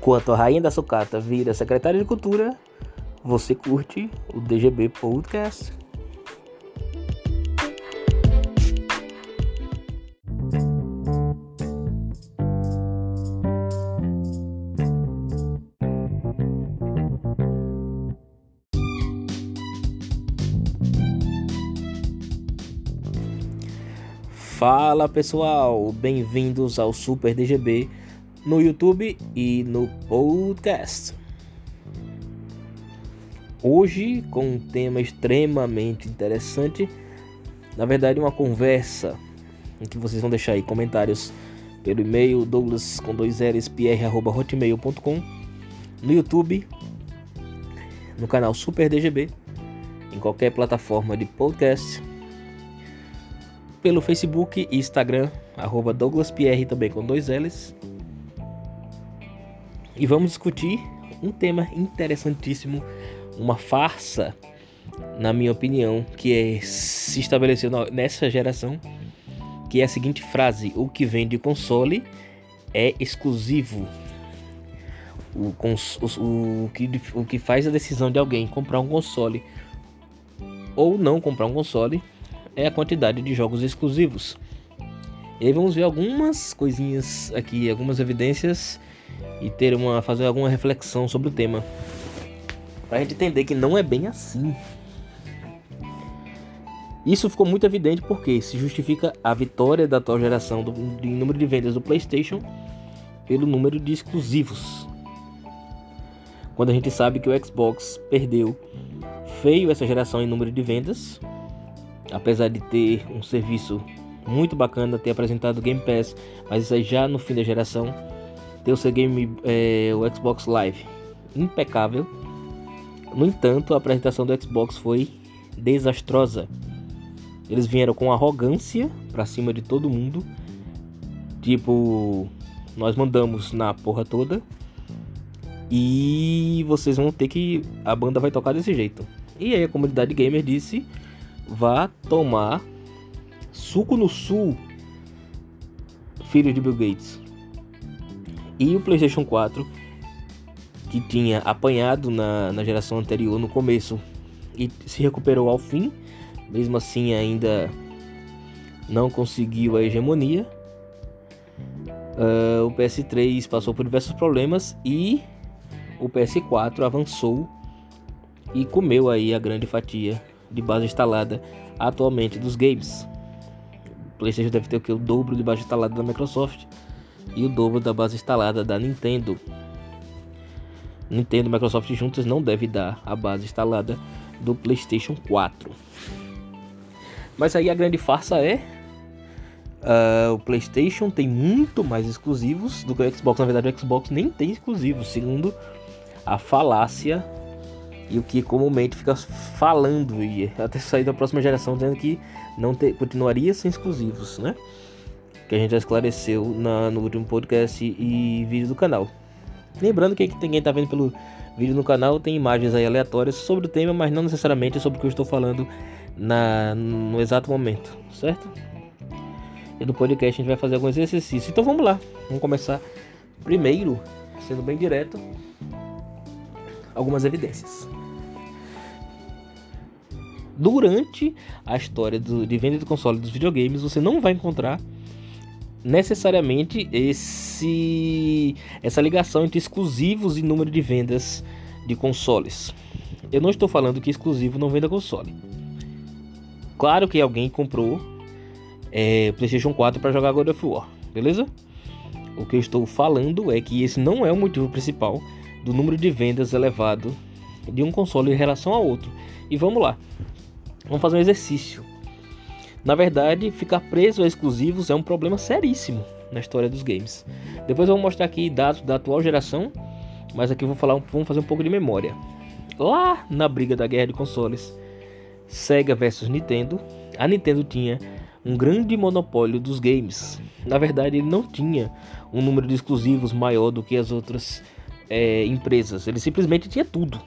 Enquanto a rainha da sucata vira secretária de cultura, você curte o DGB Podcast. Fala pessoal, bem-vindos ao Super DGB no YouTube e no podcast. Hoje com um tema extremamente interessante, na verdade uma conversa em que vocês vão deixar aí comentários pelo e-mail douglas com dois L's, hotmail.com no YouTube, no canal Super DGB, em qualquer plataforma de podcast pelo Facebook e Instagram, arroba DouglasPR também com dois L's. E vamos discutir um tema interessantíssimo, uma farsa, na minha opinião, que é, se estabeleceu nessa geração, que é a seguinte frase: o que vem de console é exclusivo. O, o, o, que, o que faz a decisão de alguém comprar um console ou não comprar um console é a quantidade de jogos exclusivos. E aí vamos ver algumas coisinhas aqui, algumas evidências e ter uma fazer alguma reflexão sobre o tema. Para gente entender que não é bem assim. Isso ficou muito evidente porque se justifica a vitória da atual geração do, de número de vendas do PlayStation pelo número de exclusivos. Quando a gente sabe que o Xbox perdeu feio essa geração em número de vendas, apesar de ter um serviço muito bacana, ter apresentado Game Pass, mas isso aí já no fim da geração, ter o seu game, é, o Xbox Live impecável. No entanto, a apresentação do Xbox foi desastrosa. Eles vieram com arrogância para cima de todo mundo, tipo, nós mandamos na porra toda. E vocês vão ter que. A banda vai tocar desse jeito. E aí a comunidade gamer disse: vá tomar suco no sul, filho de Bill Gates. E o PlayStation 4, que tinha apanhado na, na geração anterior no começo e se recuperou ao fim, mesmo assim ainda não conseguiu a hegemonia. Uh, o PS3 passou por diversos problemas e o PS4 avançou e comeu aí a grande fatia de base instalada atualmente dos games. O PlayStation deve ter o que? O dobro de base instalada da Microsoft e o dobro da base instalada da Nintendo. Nintendo e Microsoft juntas não deve dar a base instalada do PlayStation 4. Mas aí a grande farsa é uh, o PlayStation tem muito mais exclusivos do que o Xbox. Na verdade, o Xbox nem tem exclusivos, segundo a falácia e o que comumente fica falando e até sair da próxima geração dizendo que não ter, continuaria sem exclusivos, né? Que a gente já esclareceu na, no último podcast e, e vídeo do canal. Lembrando que quem está vendo pelo vídeo no canal tem imagens aí aleatórias sobre o tema, mas não necessariamente sobre o que eu estou falando na, no exato momento, certo? E no podcast a gente vai fazer alguns exercícios. Então vamos lá, vamos começar primeiro, sendo bem direto, algumas evidências durante a história do, de venda de console dos videogames, você não vai encontrar necessariamente esse essa ligação entre exclusivos e número de vendas de consoles. Eu não estou falando que exclusivo não venda console. Claro que alguém comprou é, PlayStation 4 para jogar God of War, beleza? O que eu estou falando é que esse não é o motivo principal do número de vendas elevado de um console em relação a outro. E vamos lá. Vamos fazer um exercício. Na verdade, ficar preso a exclusivos é um problema seríssimo na história dos games. Depois eu vou mostrar aqui dados da atual geração, mas aqui vou falar, vamos fazer um pouco de memória. Lá na briga da guerra de consoles, Sega versus Nintendo, a Nintendo tinha um grande monopólio dos games. Na verdade, ele não tinha um número de exclusivos maior do que as outras é, empresas. Ele simplesmente tinha tudo.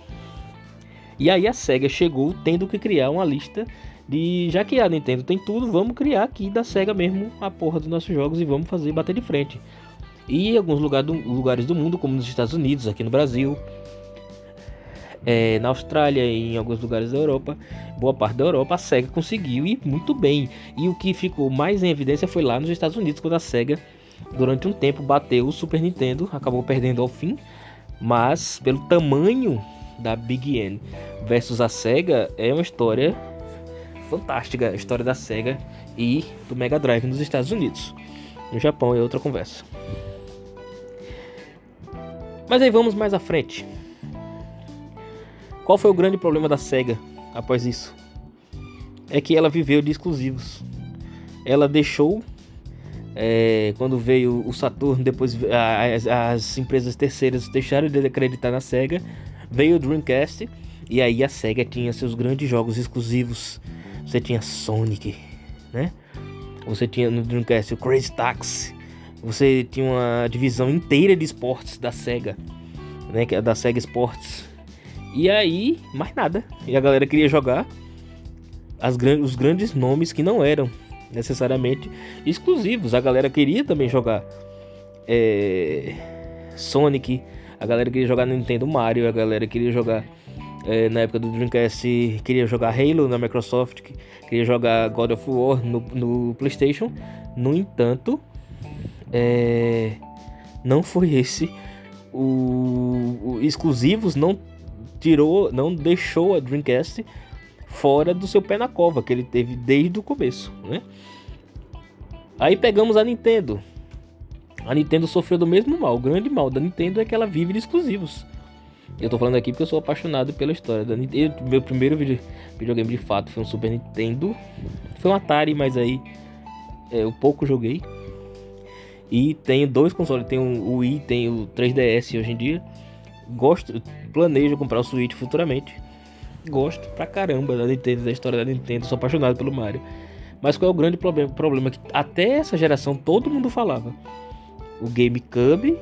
E aí a SEGA chegou tendo que criar uma lista de. Já que a Nintendo tem tudo, vamos criar aqui da SEGA mesmo a porra dos nossos jogos e vamos fazer bater de frente. E em alguns lugar do, lugares do mundo, como nos Estados Unidos, aqui no Brasil, é, na Austrália e em alguns lugares da Europa, boa parte da Europa, a SEGA conseguiu ir muito bem. E o que ficou mais em evidência foi lá nos Estados Unidos, quando a SEGA, durante um tempo, bateu o Super Nintendo, acabou perdendo ao fim, mas pelo tamanho da Big N versus a SEGA, é uma história fantástica, a história da SEGA e do Mega Drive nos Estados Unidos. No Japão é outra conversa. Mas aí vamos mais à frente. Qual foi o grande problema da SEGA após isso? É que ela viveu de exclusivos. Ela deixou, é, quando veio o Saturn, depois as, as, empresas terceiras deixaram de acreditar na SEGA, veio o Dreamcast e aí a SEGA tinha seus grandes jogos exclusivos. Você tinha Sonic, né? Você tinha no Dreamcast o Crazy Taxi. Você tinha uma divisão inteira de esportes da SEGA, né? Que é da SEGA Sports e aí, mais nada. E a galera queria jogar as, os grandes nomes que não eram necessariamente exclusivos. A galera queria também jogar é, Sonic, a galera queria jogar Nintendo Mario, a galera queria jogar é, na época do Dreamcast, queria jogar Halo na Microsoft, queria jogar God of War no, no PlayStation. No entanto, é, não foi esse o, o exclusivos não tirou, não deixou a Dreamcast fora do seu pé na cova que ele teve desde o começo, né? Aí pegamos a Nintendo. A Nintendo sofreu do mesmo mal. O grande mal da Nintendo é que ela vive de exclusivos. Eu tô falando aqui porque eu sou apaixonado pela história da Nintendo. Meu primeiro video, videogame de fato foi um Super Nintendo. Foi um Atari, mas aí é, eu pouco joguei. E tenho dois consoles, tem o Wii, tem o 3DS hoje em dia. Gosto, planejo comprar o Switch futuramente. Gosto pra caramba da Nintendo, da história da Nintendo, sou apaixonado pelo Mario. Mas qual é o grande problema? problema que até essa geração todo mundo falava. O GameCube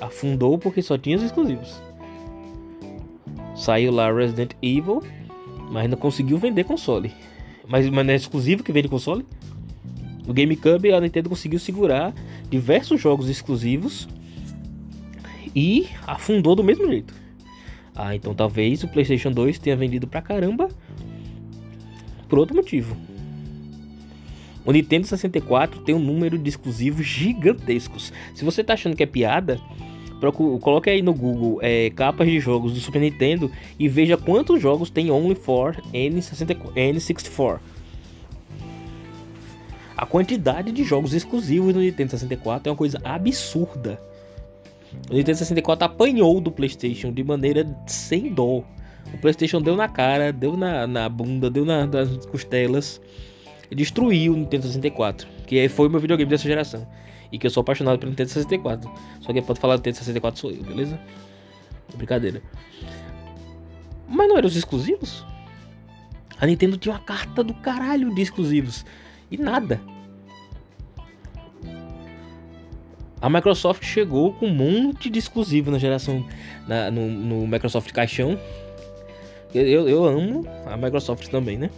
afundou porque só tinha os exclusivos. Saiu lá Resident Evil, mas não conseguiu vender console. Mas, mas não é exclusivo que vende console? O GameCube a Nintendo conseguiu segurar diversos jogos exclusivos e afundou do mesmo jeito. Ah, então talvez o PlayStation 2 tenha vendido pra caramba por outro motivo. O Nintendo 64 tem um número de exclusivos gigantescos. Se você tá achando que é piada, procure, coloque aí no Google é, capas de jogos do Super Nintendo e veja quantos jogos tem Only for N64. N64. A quantidade de jogos exclusivos no Nintendo 64 é uma coisa absurda. O Nintendo 64 apanhou do PlayStation de maneira sem dó. O PlayStation deu na cara, deu na, na bunda, deu na, nas costelas destruiu o Nintendo 64, que foi o meu videogame dessa geração. E que eu sou apaixonado pelo Nintendo 64. Só quem pode falar do Nintendo 64 sou eu, beleza? Brincadeira. Mas não eram os exclusivos? A Nintendo tinha uma carta do caralho de exclusivos. E nada. A Microsoft chegou com um monte de exclusivo na geração na, no, no, Microsoft Caixão. Eu, eu amo a Microsoft também, né?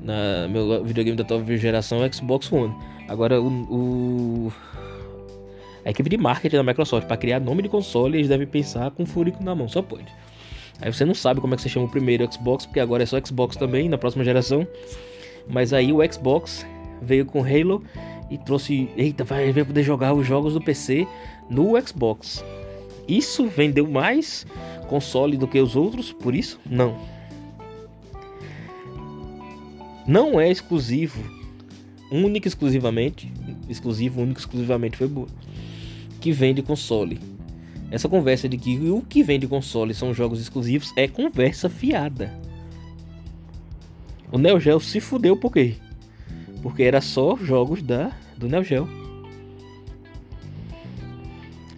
Na, meu videogame da top geração é Xbox One. Agora o, o a equipe de marketing da Microsoft para criar nome de console eles devem pensar com furico na mão, só pode. Aí você não sabe como é que você chama o primeiro Xbox, porque agora é só Xbox também na próxima geração. Mas aí o Xbox veio com Halo e trouxe, eita, vai, vai poder jogar os jogos do PC no Xbox. Isso vendeu mais console do que os outros, por isso? Não. Não é exclusivo, único exclusivamente, exclusivo, único exclusivamente foi que vende console. Essa conversa de que o que vende console são jogos exclusivos é conversa fiada. O Neo Geo se fudeu por quê? Porque era só jogos da do Neo Geo.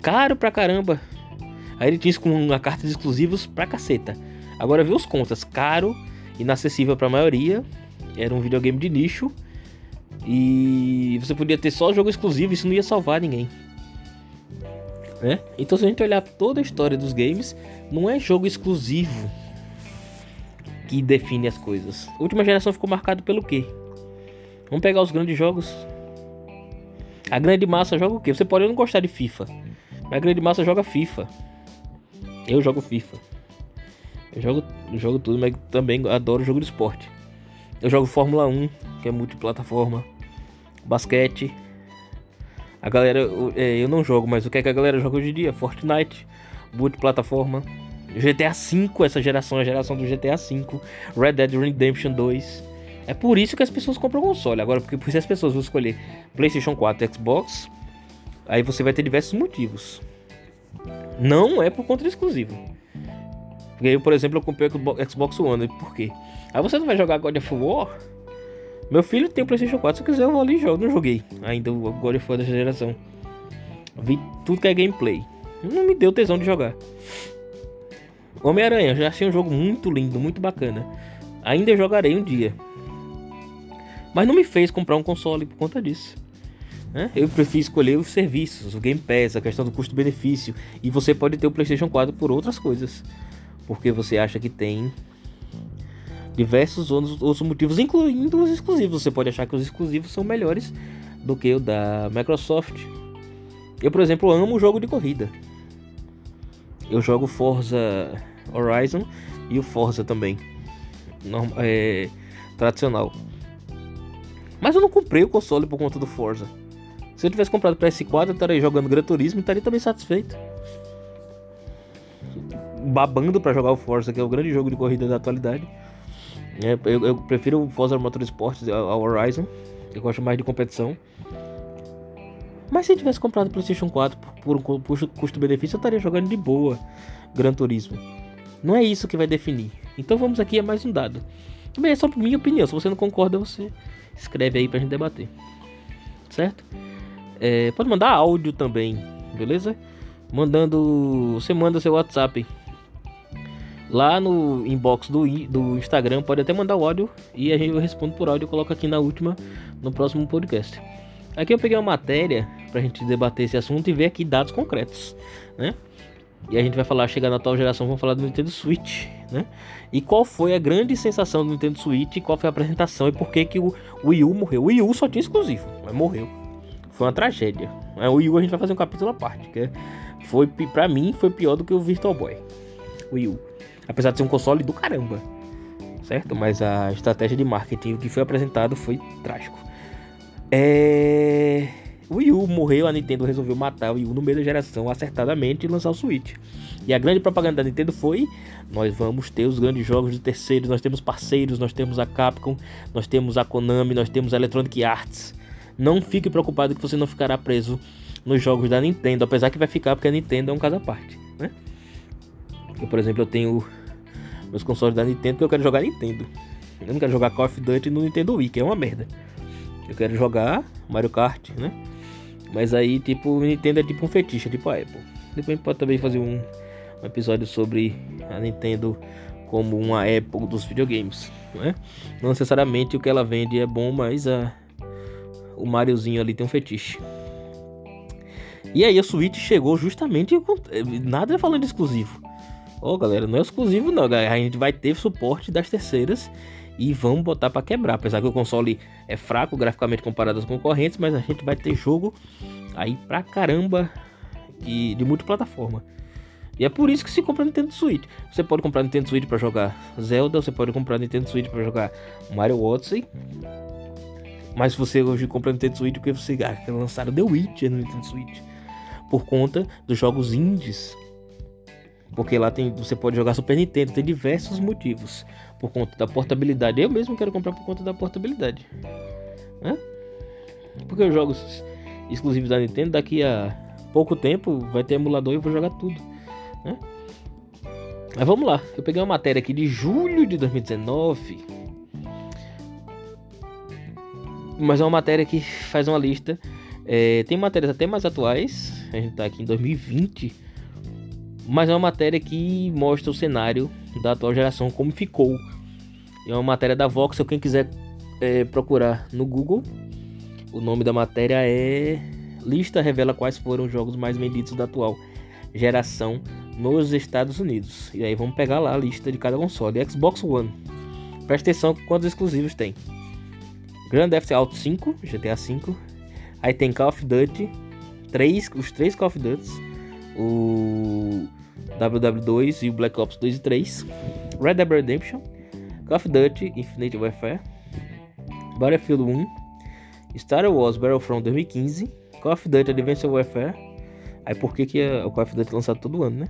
Caro pra caramba. Aí ele tinha com uma carta de exclusivos pra caceta. Agora vê os contas. Caro, inacessível pra maioria. Era um videogame de nicho. E você podia ter só jogo exclusivo, isso não ia salvar ninguém. Né? Então se a gente olhar toda a história dos games, não é jogo exclusivo que define as coisas. A última geração ficou marcada pelo quê? Vamos pegar os grandes jogos. A grande massa joga o quê? Você pode não gostar de FIFA, mas a grande massa joga FIFA. Eu jogo FIFA. Eu jogo, eu jogo tudo, mas também adoro jogo de esporte. Eu jogo Fórmula 1, que é multiplataforma. Basquete. A galera, eu, é, eu não jogo, mas o que, é que a galera joga hoje em dia? Fortnite, multiplataforma. GTA V, essa geração, a geração do GTA V. Red Dead Redemption 2. É por isso que as pessoas compram console. Agora, porque se as pessoas vão escolher PlayStation 4 e Xbox, aí você vai ter diversos motivos. Não é por conta exclusivo. Porque eu, por exemplo, eu comprei o Xbox One. Por quê? Aí você não vai jogar God of War? Meu filho tem o PlayStation 4. Se eu quiser, eu vou ali e jogo. Não joguei ainda o God of War dessa geração. Vi tudo que é gameplay. Não me deu tesão de jogar. Homem-Aranha, já achei um jogo muito lindo, muito bacana. Ainda jogarei um dia. Mas não me fez comprar um console por conta disso. Né? Eu prefiro escolher os serviços, o Game Pass, a questão do custo-benefício. E você pode ter o PlayStation 4 por outras coisas porque você acha que tem diversos outros motivos, incluindo os exclusivos. Você pode achar que os exclusivos são melhores do que o da Microsoft. Eu, por exemplo, amo o jogo de corrida. Eu jogo Forza Horizon e o Forza também, é, tradicional. Mas eu não comprei o console por conta do Forza. Se eu tivesse comprado o PS4, eu estaria jogando Gran Turismo e estaria também satisfeito babando para jogar o Forza, que é o grande jogo de corrida da atualidade. É, eu, eu, prefiro o Forza Motorsport ao Horizon, eu gosto mais de competição. Mas se eu tivesse comprado o PlayStation 4 por um custo-benefício, eu estaria jogando de boa Gran Turismo. Não é isso que vai definir. Então vamos aqui a mais um dado. Bem, é só minha opinião. Se você não concorda, você escreve aí pra gente debater. Certo? É, pode mandar áudio também, beleza? Mandando. Você manda seu WhatsApp Lá no inbox do, do Instagram pode até mandar o áudio e a gente responde por áudio e coloca aqui na última, no próximo podcast. Aqui eu peguei uma matéria pra gente debater esse assunto e ver aqui dados concretos, né? E a gente vai falar, chegar na atual geração, vamos falar do Nintendo Switch, né? E qual foi a grande sensação do Nintendo Switch, qual foi a apresentação e por que que o Wii U morreu. O Wii U só tinha exclusivo, mas morreu. Foi uma tragédia. O Wii U a gente vai fazer um capítulo à parte, que foi, pra mim, foi pior do que o Virtual Boy. Wii U. Apesar de ser um console do caramba, certo? Mas a estratégia de marketing que foi apresentado foi trágico. É... O Wii U morreu, a Nintendo resolveu matar o Wii U no meio da geração acertadamente e lançar o Switch. E a grande propaganda da Nintendo foi: nós vamos ter os grandes jogos de terceiros, nós temos parceiros, nós temos a Capcom, nós temos a Konami, nós temos a Electronic Arts. Não fique preocupado que você não ficará preso nos jogos da Nintendo, apesar que vai ficar porque a Nintendo é um caso à parte, né? Eu, por exemplo, eu tenho meus consoles da Nintendo porque eu quero jogar Nintendo. Eu não quero jogar Call of Duty no Nintendo Wii, que é uma merda. Eu quero jogar Mario Kart, né? Mas aí, tipo, o Nintendo é tipo um fetiche, é tipo a Apple. Depois a gente pode também fazer um, um episódio sobre a Nintendo como uma Apple dos videogames, né? Não necessariamente o que ela vende é bom, mas a, o Mariozinho ali tem um fetiche. E aí a Switch chegou justamente nada falando exclusivo. Ó, oh, galera, não é exclusivo não, galera. A gente vai ter suporte das terceiras e vamos botar para quebrar. Apesar que o console é fraco graficamente comparado aos concorrentes, mas a gente vai ter jogo aí pra caramba de, de multiplataforma. E é por isso que se compra Nintendo Switch. Você pode comprar Nintendo Switch para jogar Zelda, você pode comprar Nintendo Switch para jogar Mario Odyssey. Mas você hoje compra Nintendo Switch porque você ah, lançaram The Witcher no Nintendo Switch. Por conta dos jogos indies porque lá tem, você pode jogar Super Nintendo, tem diversos motivos. Por conta da portabilidade. Eu mesmo quero comprar por conta da portabilidade. Né? Porque os jogos exclusivos da Nintendo, daqui a pouco tempo vai ter emulador e eu vou jogar tudo. Né? Mas vamos lá. Eu peguei uma matéria aqui de julho de 2019. Mas é uma matéria que faz uma lista. É, tem matérias até mais atuais. A gente tá aqui em 2020 mas é uma matéria que mostra o cenário da atual geração, como ficou. É uma matéria da Voxel, quem quiser é, procurar no Google, o nome da matéria é Lista revela quais foram os jogos mais vendidos da atual geração nos Estados Unidos. E aí vamos pegar lá a lista de cada console. Xbox One. Presta atenção quantos exclusivos tem. Grand Theft Auto 5, GTA 5, Aí tem Call of Duty, três, os três Call of Duty, o WW2 e o Black Ops 2 e 3, Red Dead Redemption, Call of Duty Infinite Warfare, Battlefield 1, Star Wars Battlefront 2015, Call of Duty Advanced Warfare. Aí por que, que o Call of Duty é lançado todo ano, né?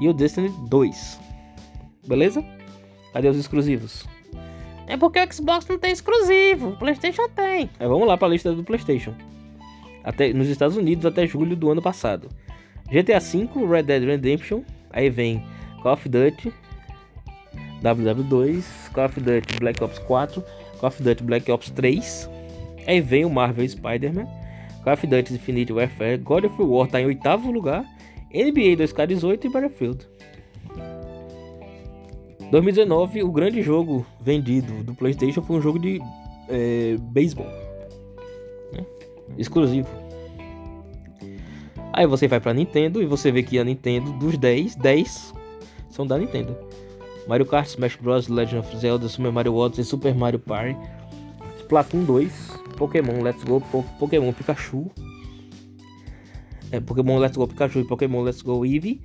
E o Destiny 2. Beleza? Cadê os exclusivos? É porque o Xbox não tem exclusivo, o PlayStation tem. Aí vamos lá para a lista do PlayStation. Até nos Estados Unidos até julho do ano passado. GTA V, Red Dead Redemption, aí vem Call of Duty, WW2, Call of Duty Black Ops 4, Call of Duty Black Ops 3, aí vem o Marvel Spider-Man, Call of Duty Infinite Warfare, God of War tá em oitavo lugar, NBA 2K18 e Battlefield. 2019, o grande jogo vendido do PlayStation foi um jogo de é, beisebol né? exclusivo. Aí você vai pra Nintendo e você vê que a Nintendo, dos 10, 10 são da Nintendo. Mario Kart, Smash Bros, Legend of Zelda, Super Mario Odyssey, Super Mario Party, Splatoon 2, Pokémon Let's Go, po Pokémon Pikachu, é, Pokémon Let's Go Pikachu e Pokémon Let's Go Eevee.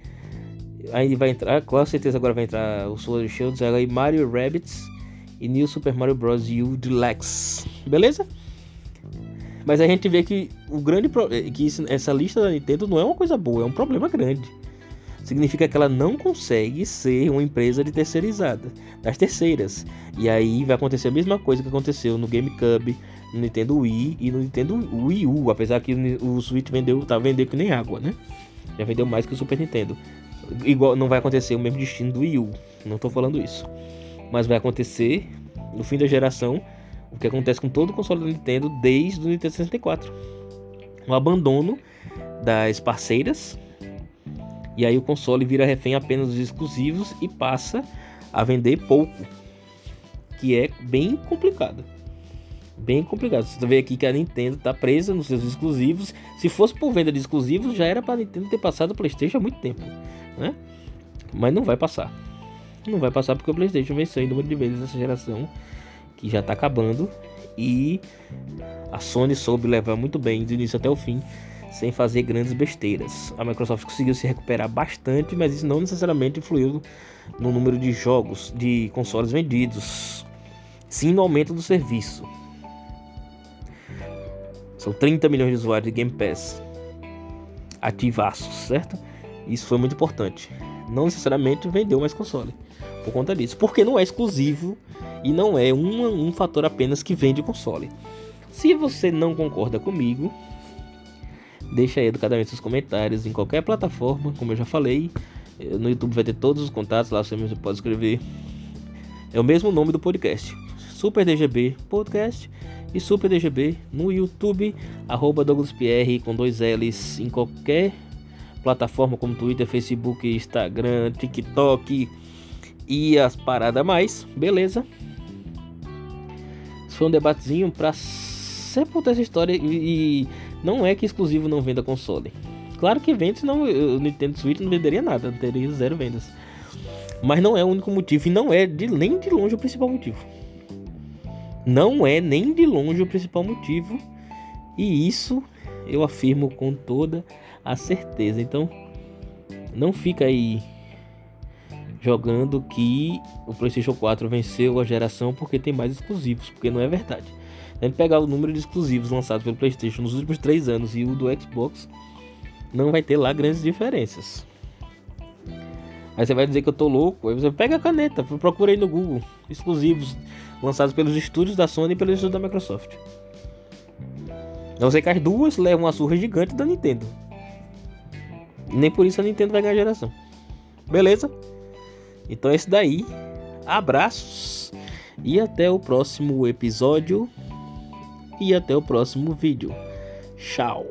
Aí vai entrar, com certeza agora vai entrar o Sword Shields, aí Mario Rabbits e New Super Mario Bros. U Deluxe. Beleza? Mas a gente vê que o grande pro... É, que isso, essa lista da Nintendo não é uma coisa boa, é um problema grande. Significa que ela não consegue ser uma empresa de terceirizada, das terceiras. E aí vai acontecer a mesma coisa que aconteceu no GameCube, no Nintendo Wii e no Nintendo Wii U, apesar que o Switch vendeu, tá vendendo que nem água, né? Já vendeu mais que o Super Nintendo. Igual não vai acontecer o mesmo destino do Wii U, não tô falando isso. Mas vai acontecer no fim da geração o que acontece com todo o console da Nintendo desde o Nintendo 64. O abandono das parceiras. E aí o console vira refém apenas dos exclusivos e passa a vender pouco. Que é bem complicado. Bem complicado. Você vê aqui que a Nintendo está presa nos seus exclusivos. Se fosse por venda de exclusivos, já era para a Nintendo ter passado o PlayStation há muito tempo, né? Mas não vai passar. Não vai passar porque o PlayStation venceu em número de vezes essa geração que já está acabando e a Sony soube levar muito bem do início até o fim sem fazer grandes besteiras. A Microsoft conseguiu se recuperar bastante, mas isso não necessariamente influiu no número de jogos, de consoles vendidos, sim no aumento do serviço. São 30 milhões de usuários de Game Pass ativaços, certo? Isso foi muito importante. Não necessariamente vendeu mais console por conta disso, porque não é exclusivo e não é um, um fator apenas que vende console. Se você não concorda comigo, deixa aí educadamente seus comentários em qualquer plataforma, como eu já falei. No YouTube vai ter todos os contatos, lá você mesmo pode escrever. É o mesmo nome do podcast. Super DGB Podcast e Super DGB no YouTube, arroba Douglas Pierre com dois L's em qualquer plataforma como Twitter, Facebook, Instagram, TikTok e as paradas mais, beleza? Foi um debatezinho para sepultar essa história e, e, não é que exclusivo não venda console. Claro que vende, senão o Nintendo Switch não venderia nada, teria zero vendas. Mas não é o único motivo e não é de, nem de longe o principal motivo. Não é nem de longe o principal motivo. E isso eu afirmo com toda a certeza. Então, não fica aí jogando que o PlayStation 4 venceu a geração porque tem mais exclusivos, porque não é verdade. A gente pegar o número de exclusivos lançados pelo PlayStation nos últimos 3 anos e o do Xbox, não vai ter lá grandes diferenças. Aí você vai dizer que eu tô louco, aí você pega a caneta, procura aí no Google, exclusivos lançados pelos estúdios da Sony e pelos estúdios da Microsoft. Não sei que as duas levam uma surra gigante da Nintendo. Nem por isso a Nintendo vai ganhar a geração. Beleza? Então é isso daí. Abraços e até o próximo episódio e até o próximo vídeo. Tchau.